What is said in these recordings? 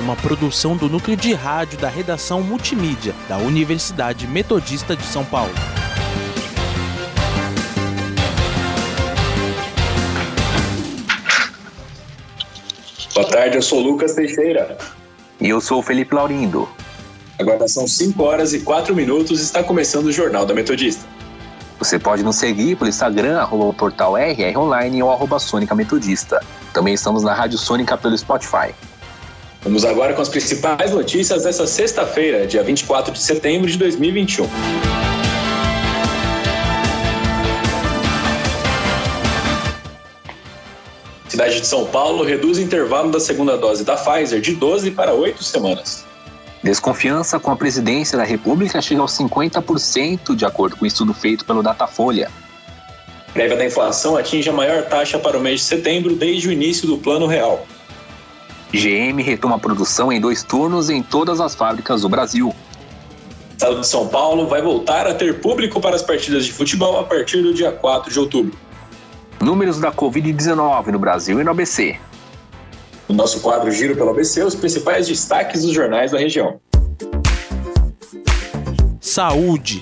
uma produção do núcleo de rádio da redação multimídia da Universidade Metodista de São Paulo. Boa tarde, eu sou Lucas Teixeira. E eu sou o Felipe Laurindo. Agora são 5 horas e 4 minutos e está começando o Jornal da Metodista. Você pode nos seguir pelo Instagram, arroba portal RR Online ou arroba Sônica Metodista. Também estamos na Rádio Sônica pelo Spotify. Vamos agora com as principais notícias dessa sexta-feira, dia 24 de setembro de 2021. Cidade de São Paulo reduz o intervalo da segunda dose da Pfizer de 12 para 8 semanas. Desconfiança com a presidência da República chega aos 50%, de acordo com o um estudo feito pelo Datafolha. Prévia da inflação atinge a maior taxa para o mês de setembro desde o início do Plano Real. GM retoma a produção em dois turnos em todas as fábricas do Brasil. O Estado de São Paulo vai voltar a ter público para as partidas de futebol a partir do dia 4 de outubro. Números da Covid-19 no Brasil e no ABC. No nosso quadro Giro pelo ABC, os principais destaques dos jornais da região. Saúde.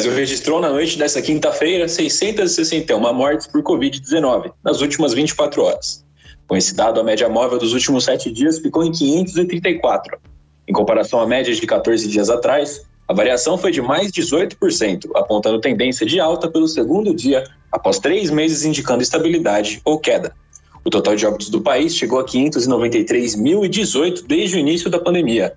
Brasil registrou na noite desta quinta-feira 661 mortes por Covid-19 nas últimas 24 horas. Com esse dado, a média móvel dos últimos sete dias ficou em 534. Em comparação à média de 14 dias atrás, a variação foi de mais 18%, apontando tendência de alta pelo segundo dia, após três meses indicando estabilidade ou queda. O total de óbitos do país chegou a 593.018 desde o início da pandemia.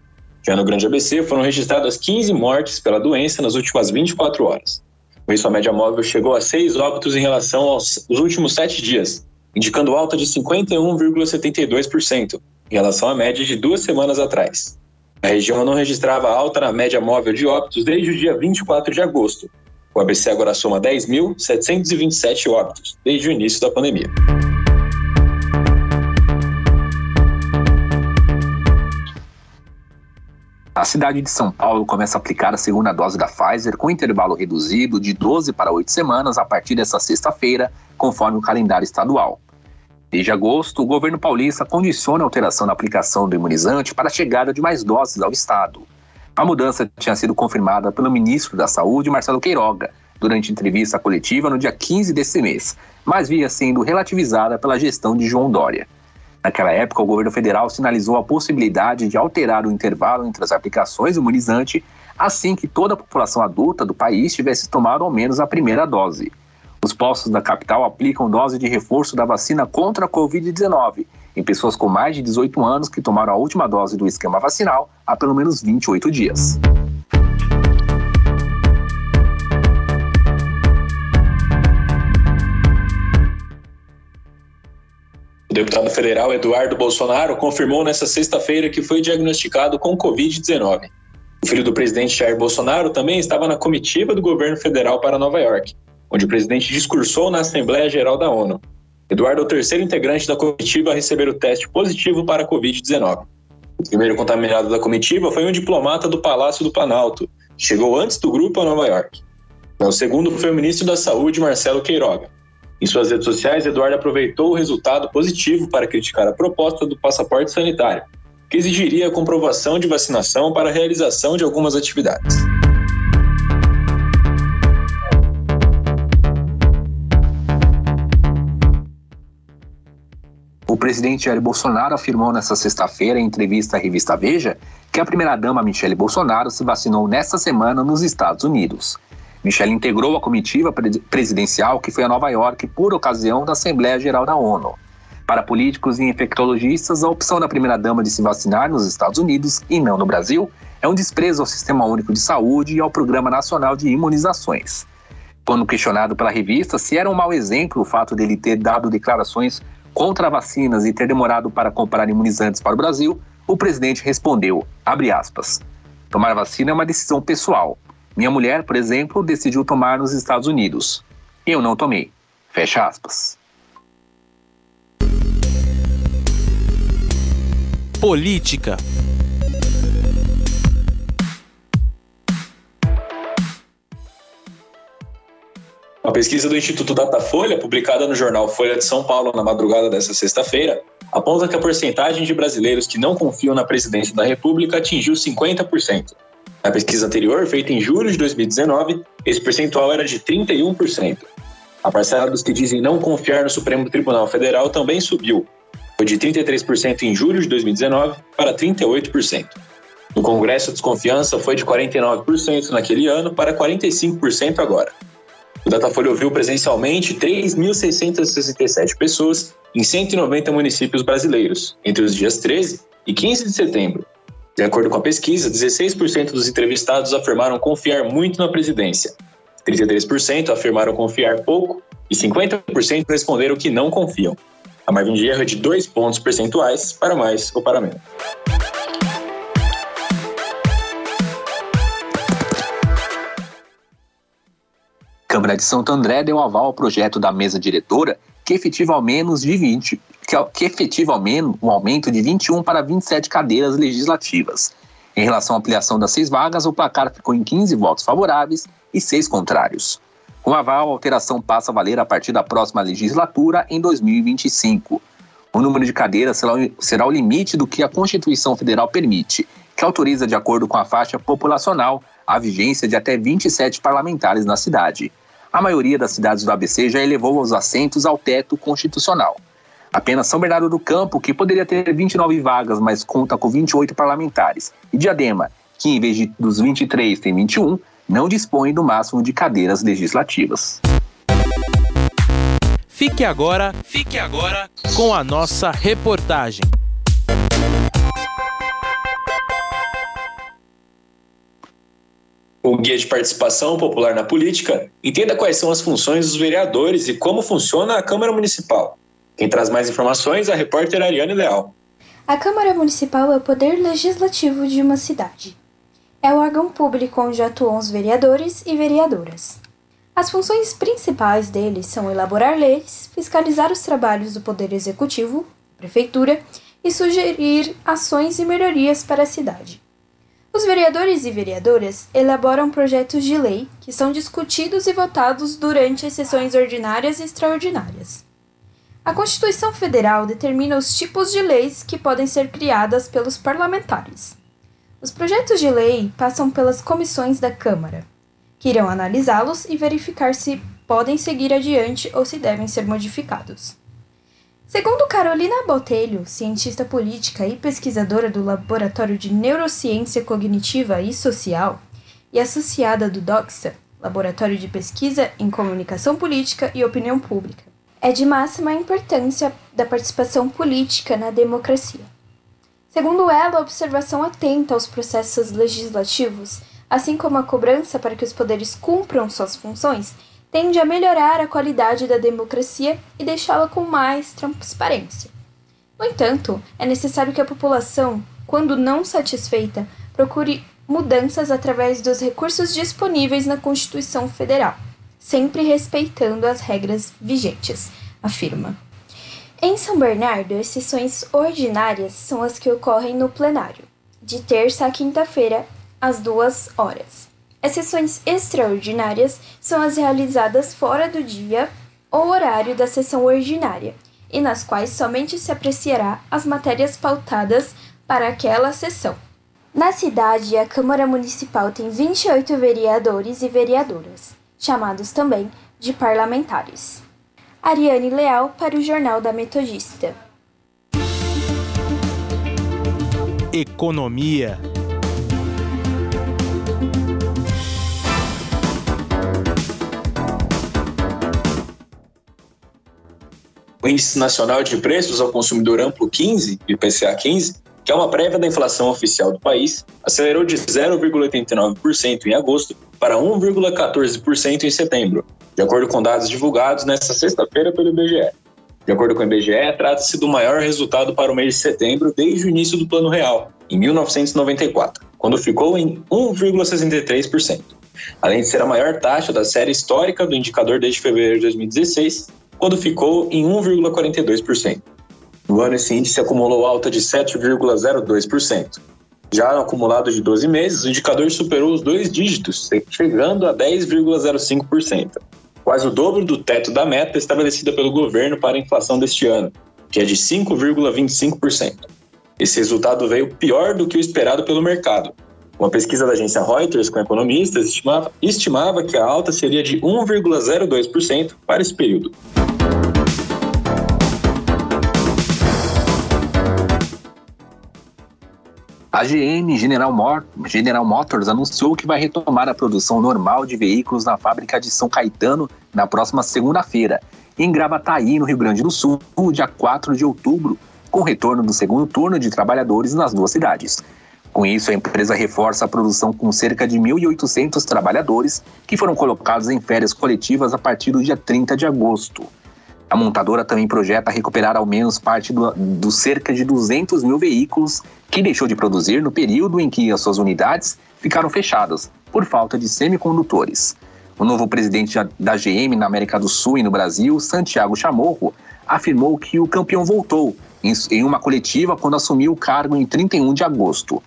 Já no Grande ABC, foram registradas 15 mortes pela doença nas últimas 24 horas. Com isso, a média móvel chegou a seis óbitos em relação aos últimos sete dias, indicando alta de 51,72% em relação à média de duas semanas atrás. A região não registrava alta na média móvel de óbitos desde o dia 24 de agosto. O ABC agora soma 10.727 óbitos desde o início da pandemia. A cidade de São Paulo começa a aplicar a segunda dose da Pfizer com intervalo reduzido de 12 para 8 semanas a partir desta sexta-feira, conforme o calendário estadual. Desde agosto, o governo paulista condiciona a alteração na aplicação do imunizante para a chegada de mais doses ao estado. A mudança tinha sido confirmada pelo ministro da Saúde, Marcelo Queiroga, durante entrevista coletiva no dia 15 desse mês, mas via sendo relativizada pela gestão de João Dória. Naquela época, o governo federal sinalizou a possibilidade de alterar o intervalo entre as aplicações do imunizante assim que toda a população adulta do país tivesse tomado ao menos a primeira dose. Os postos da capital aplicam dose de reforço da vacina contra a Covid-19 em pessoas com mais de 18 anos que tomaram a última dose do esquema vacinal há pelo menos 28 dias. O deputado federal Eduardo Bolsonaro confirmou nesta sexta-feira que foi diagnosticado com Covid-19. O filho do presidente Jair Bolsonaro também estava na comitiva do governo federal para Nova York onde o presidente discursou na Assembleia Geral da ONU. Eduardo é o terceiro integrante da comitiva a receber o teste positivo para a Covid-19. O primeiro contaminado da comitiva foi um diplomata do Palácio do Planalto, que chegou antes do grupo a Nova York. O segundo foi o ministro da Saúde, Marcelo Queiroga. Em suas redes sociais, Eduardo aproveitou o resultado positivo para criticar a proposta do passaporte sanitário, que exigiria a comprovação de vacinação para a realização de algumas atividades. O presidente Jair Bolsonaro afirmou nesta sexta-feira, em entrevista à revista Veja, que a primeira-dama Michele Bolsonaro se vacinou nesta semana nos Estados Unidos. Michele integrou a comitiva presidencial que foi a Nova York por ocasião da Assembleia Geral da ONU. Para políticos e infectologistas, a opção da primeira-dama de se vacinar nos Estados Unidos e não no Brasil é um desprezo ao Sistema Único de Saúde e ao Programa Nacional de Imunizações. Quando questionado pela revista se era um mau exemplo o fato dele ter dado declarações contra vacinas e ter demorado para comprar imunizantes para o Brasil, o presidente respondeu, aspas, tomar vacina é uma decisão pessoal. Minha mulher, por exemplo, decidiu tomar nos Estados Unidos. Eu não tomei. Fecha aspas. Política Uma pesquisa do Instituto Datafolha, publicada no jornal Folha de São Paulo na madrugada desta sexta-feira, aponta que a porcentagem de brasileiros que não confiam na presidência da República atingiu 50%. Na pesquisa anterior, feita em julho de 2019, esse percentual era de 31%. A parcela dos que dizem não confiar no Supremo Tribunal Federal também subiu. Foi de 33% em julho de 2019 para 38%. No Congresso, a desconfiança foi de 49% naquele ano para 45% agora. O Datafolha ouviu presencialmente 3.667 pessoas em 190 municípios brasileiros, entre os dias 13 e 15 de setembro. De acordo com a pesquisa, 16% dos entrevistados afirmaram confiar muito na presidência, 33% afirmaram confiar pouco e 50% responderam que não confiam. A margem de erro é de 2 pontos percentuais para mais ou para menos. Câmara de Santo André deu aval ao projeto da mesa diretora que efetiva ao menos de 20, que, que efetiva um aumento de 21 para 27 cadeiras legislativas. Em relação à ampliação das seis vagas, o placar ficou em 15 votos favoráveis e seis contrários. Com aval, a alteração passa a valer a partir da próxima legislatura em 2025. O número de cadeiras será, será o limite do que a Constituição Federal permite, que autoriza, de acordo com a faixa populacional, a vigência de até 27 parlamentares na cidade a maioria das cidades do ABC já elevou os assentos ao teto constitucional. Apenas São Bernardo do Campo, que poderia ter 29 vagas, mas conta com 28 parlamentares, e Diadema, que em vez de, dos 23 tem 21, não dispõe do máximo de cadeiras legislativas. Fique agora, fique agora com a nossa reportagem. o Guia de Participação Popular na Política, entenda quais são as funções dos vereadores e como funciona a Câmara Municipal. Quem traz mais informações é a repórter Ariane Leal. A Câmara Municipal é o poder legislativo de uma cidade. É o órgão público onde atuam os vereadores e vereadoras. As funções principais deles são elaborar leis, fiscalizar os trabalhos do Poder Executivo, Prefeitura e sugerir ações e melhorias para a cidade. Os vereadores e vereadoras elaboram projetos de lei que são discutidos e votados durante as sessões ordinárias e extraordinárias. A Constituição Federal determina os tipos de leis que podem ser criadas pelos parlamentares. Os projetos de lei passam pelas comissões da Câmara, que irão analisá-los e verificar se podem seguir adiante ou se devem ser modificados. Segundo Carolina Botelho, cientista política e pesquisadora do Laboratório de Neurociência Cognitiva e Social e associada do DOXA, Laboratório de Pesquisa em Comunicação Política e Opinião Pública, é de máxima importância da participação política na democracia. Segundo ela, a observação atenta aos processos legislativos, assim como a cobrança para que os poderes cumpram suas funções, tende a melhorar a qualidade da democracia e deixá-la com mais transparência. No entanto, é necessário que a população, quando não satisfeita, procure mudanças através dos recursos disponíveis na Constituição Federal, sempre respeitando as regras vigentes, afirma. Em São Bernardo, as sessões ordinárias são as que ocorrem no plenário, de terça a quinta-feira, às duas horas. As sessões extraordinárias são as realizadas fora do dia ou horário da sessão ordinária, e nas quais somente se apreciará as matérias pautadas para aquela sessão. Na cidade, a Câmara Municipal tem 28 vereadores e vereadoras, chamados também de parlamentares. Ariane Leal para o Jornal da Metodista. Economia o Índice Nacional de Preços ao Consumidor Amplo 15, IPCA 15, que é uma prévia da inflação oficial do país, acelerou de 0,89% em agosto para 1,14% em setembro, de acordo com dados divulgados nesta sexta-feira pelo IBGE. De acordo com o IBGE, trata-se do maior resultado para o mês de setembro desde o início do Plano Real, em 1994, quando ficou em 1,63%. Além de ser a maior taxa da série histórica do indicador desde fevereiro de 2016, quando ficou em 1,42%. No ano, esse índice acumulou alta de 7,02%. Já no acumulado de 12 meses, o indicador superou os dois dígitos, chegando a 10,05%, quase o dobro do teto da meta estabelecida pelo governo para a inflação deste ano, que é de 5,25%. Esse resultado veio pior do que o esperado pelo mercado. Uma pesquisa da agência Reuters com economistas estimava, estimava que a alta seria de 1,02% para esse período. A GM General, General, Motors anunciou que vai retomar a produção normal de veículos na fábrica de São Caetano na próxima segunda-feira, em Gravataí, no Rio Grande do Sul, dia 4 de outubro, com retorno do segundo turno de trabalhadores nas duas cidades. Com isso, a empresa reforça a produção com cerca de 1.800 trabalhadores que foram colocados em férias coletivas a partir do dia 30 de agosto. A montadora também projeta recuperar ao menos parte dos do cerca de 200 mil veículos que deixou de produzir no período em que as suas unidades ficaram fechadas por falta de semicondutores. O novo presidente da GM na América do Sul e no Brasil, Santiago Chamorro, afirmou que o campeão voltou em uma coletiva quando assumiu o cargo em 31 de agosto.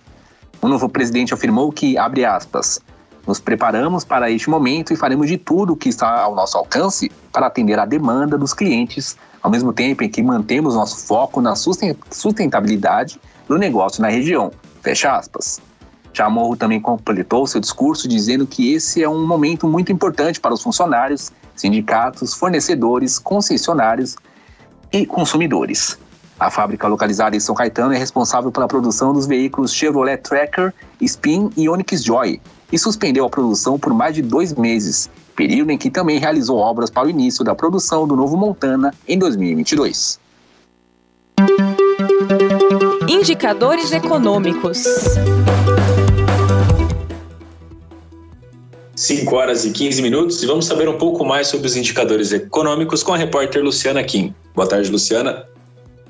O novo presidente afirmou que, abre aspas, nos preparamos para este momento e faremos de tudo o que está ao nosso alcance para atender à demanda dos clientes, ao mesmo tempo em que mantemos nosso foco na sustentabilidade do negócio na região. Fecha aspas. Chamorro também completou seu discurso dizendo que esse é um momento muito importante para os funcionários, sindicatos, fornecedores, concessionários e consumidores. A fábrica localizada em São Caetano é responsável pela produção dos veículos Chevrolet Tracker, Spin e Onix Joy, e suspendeu a produção por mais de dois meses, período em que também realizou obras para o início da produção do novo Montana em 2022. Indicadores econômicos. 5 horas e 15 minutos e vamos saber um pouco mais sobre os indicadores econômicos com a repórter Luciana Kim. Boa tarde, Luciana.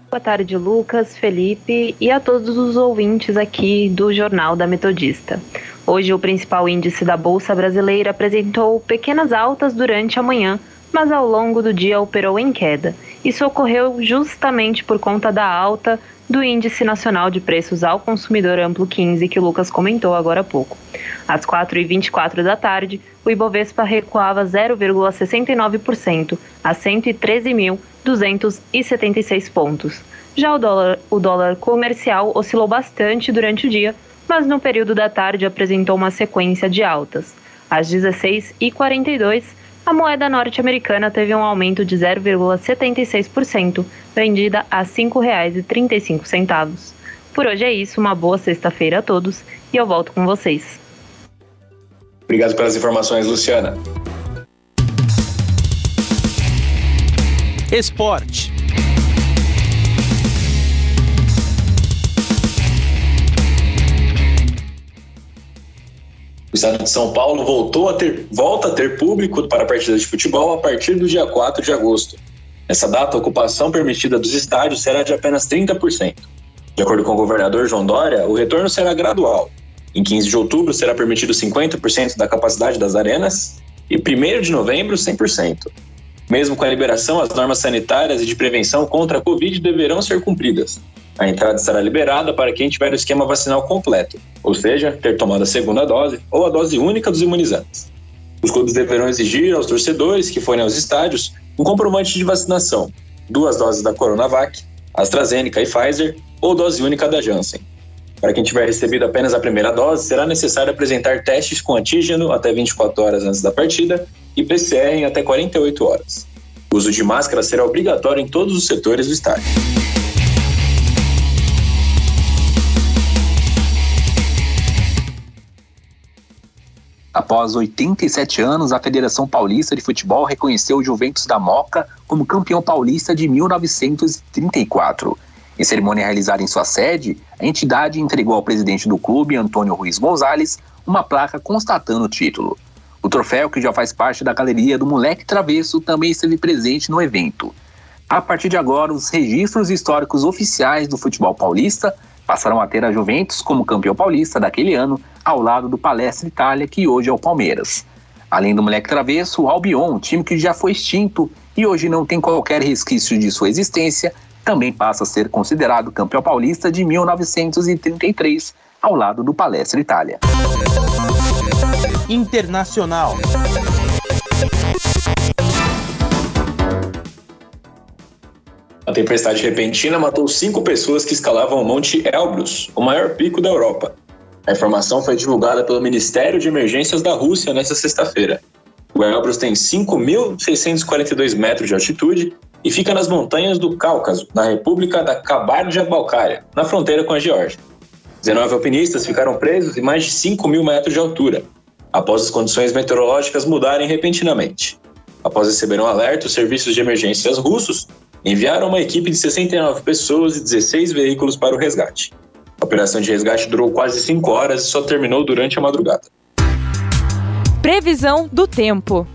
Boa tarde, Lucas, Felipe e a todos os ouvintes aqui do Jornal da Metodista. Hoje, o principal índice da Bolsa Brasileira apresentou pequenas altas durante a manhã, mas ao longo do dia operou em queda. Isso ocorreu justamente por conta da alta do Índice Nacional de Preços ao Consumidor Amplo 15, que o Lucas comentou agora há pouco. Às 4h24 da tarde, o Ibovespa recuava 0,69% a 113.276 pontos. Já o dólar, o dólar comercial oscilou bastante durante o dia, mas no período da tarde apresentou uma sequência de altas. Às 16h42, a moeda norte-americana teve um aumento de 0,76%, vendida a R$ 5,35. Por hoje é isso, uma boa sexta-feira a todos e eu volto com vocês. Obrigado pelas informações, Luciana. Esporte. Estado de São Paulo voltou a ter, volta a ter público para partidas de futebol a partir do dia 4 de agosto. Nessa data, a ocupação permitida dos estádios será de apenas 30%. De acordo com o governador João Dória, o retorno será gradual, em 15 de outubro será permitido 50% da capacidade das arenas e 1 de novembro 100%. Mesmo com a liberação, as normas sanitárias e de prevenção contra a Covid deverão ser cumpridas. A entrada estará liberada para quem tiver o esquema vacinal completo, ou seja, ter tomado a segunda dose ou a dose única dos imunizantes. Os clubes deverão exigir aos torcedores que forem aos estádios um comprovante de vacinação, duas doses da Coronavac, AstraZeneca e Pfizer ou dose única da Janssen. Para quem tiver recebido apenas a primeira dose, será necessário apresentar testes com antígeno até 24 horas antes da partida e PCR em até 48 horas. O uso de máscara será obrigatório em todos os setores do estádio. Após 87 anos, a Federação Paulista de Futebol reconheceu o Juventus da Moca como campeão paulista de 1934. Em cerimônia realizada em sua sede, a entidade entregou ao presidente do clube, Antônio Ruiz Gonzalez, uma placa constatando o título. O troféu, que já faz parte da galeria do Moleque Travesso, também esteve presente no evento. A partir de agora, os registros históricos oficiais do futebol paulista passarão a ter a Juventus como campeão paulista daquele ano, ao lado do Palestra Itália, que hoje é o Palmeiras. Além do moleque travesso, o Albion, time que já foi extinto e hoje não tem qualquer resquício de sua existência, também passa a ser considerado campeão paulista de 1933, ao lado do Palestra Itália. Internacional. A tempestade repentina matou cinco pessoas que escalavam o Monte Elbrus, o maior pico da Europa. A informação foi divulgada pelo Ministério de Emergências da Rússia nesta sexta-feira. O Elbrus tem 5.642 metros de altitude e fica nas montanhas do Cáucaso, na República da Kabardja-Balcária, na fronteira com a Geórgia. 19 alpinistas ficaram presos em mais de 5 mil metros de altura, após as condições meteorológicas mudarem repentinamente. Após receber um alerta, os serviços de emergências russos enviaram uma equipe de 69 pessoas e 16 veículos para o resgate. A operação de resgate durou quase 5 horas e só terminou durante a madrugada. Previsão do tempo.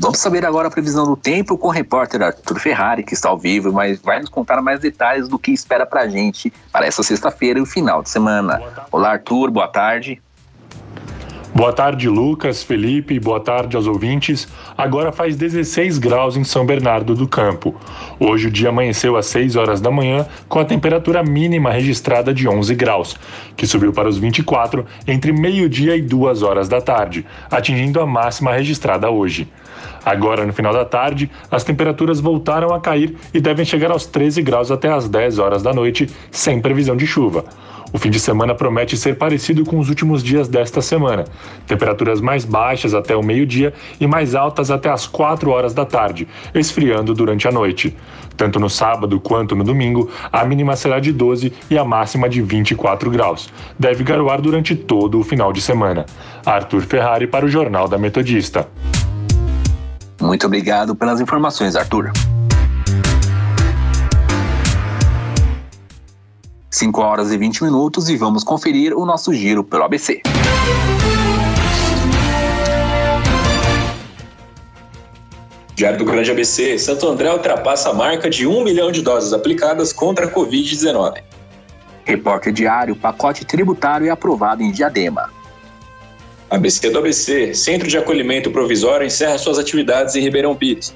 Vamos saber agora a previsão do tempo com o repórter Arthur Ferrari, que está ao vivo, mas vai nos contar mais detalhes do que espera para a gente para essa sexta-feira e o final de semana. Olá, Arthur, boa tarde. Boa tarde, Lucas, Felipe, boa tarde aos ouvintes. Agora faz 16 graus em São Bernardo do Campo. Hoje o dia amanheceu às 6 horas da manhã com a temperatura mínima registrada de 11 graus, que subiu para os 24 entre meio-dia e 2 horas da tarde, atingindo a máxima registrada hoje. Agora, no final da tarde, as temperaturas voltaram a cair e devem chegar aos 13 graus até as 10 horas da noite, sem previsão de chuva. O fim de semana promete ser parecido com os últimos dias desta semana. Temperaturas mais baixas até o meio-dia e mais altas até as 4 horas da tarde, esfriando durante a noite. Tanto no sábado quanto no domingo, a mínima será de 12 e a máxima de 24 graus. Deve garoar durante todo o final de semana. Arthur Ferrari para o Jornal da Metodista. Muito obrigado pelas informações, Arthur. 5 horas e 20 minutos e vamos conferir o nosso giro pelo ABC. Diário do Grande ABC, Santo André ultrapassa a marca de 1 milhão de doses aplicadas contra a Covid-19. Repórter Diário, pacote tributário é aprovado em Diadema. ABC do ABC, Centro de Acolhimento Provisório encerra suas atividades em Ribeirão Pires.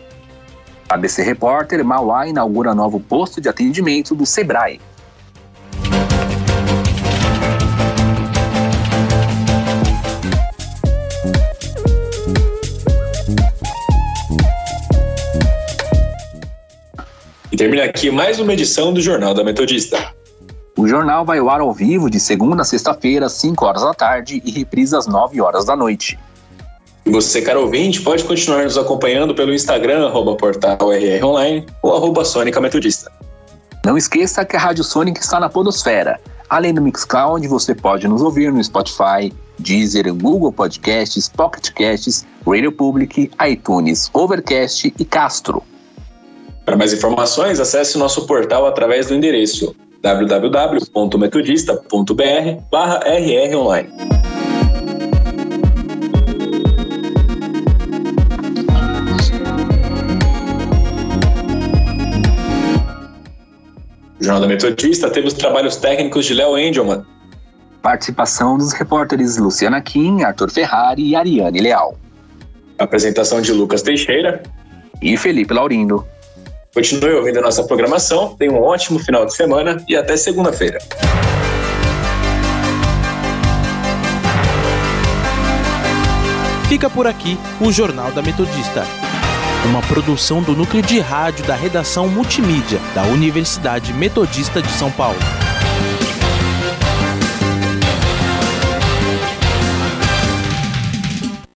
ABC Repórter, Mauá inaugura novo posto de atendimento do Sebrae. E termina aqui mais uma edição do Jornal da Metodista. O jornal vai ao ar ao vivo de segunda a sexta-feira, às 5 horas da tarde e reprisa às 9 horas da noite. E você, caro ouvinte, pode continuar nos acompanhando pelo Instagram, arroba portal RR Online ou arroba Sônica Metodista. Não esqueça que a Rádio Sônica está na Podosfera, além do Mixcloud, você pode nos ouvir no Spotify, Deezer, Google Podcasts, Pocket Casts, Radio Public, iTunes, Overcast e Castro. Para mais informações, acesse nosso portal através do endereço www.metodista.br/rr online. O Jornal da Metodista teve os trabalhos técnicos de Léo Engelman. Participação dos repórteres Luciana Kim, Arthur Ferrari e Ariane Leal. Apresentação de Lucas Teixeira e Felipe Laurindo. Continue ouvindo a nossa programação, tenha um ótimo final de semana e até segunda-feira. Fica por aqui o Jornal da Metodista, uma produção do núcleo de rádio da redação multimídia da Universidade Metodista de São Paulo.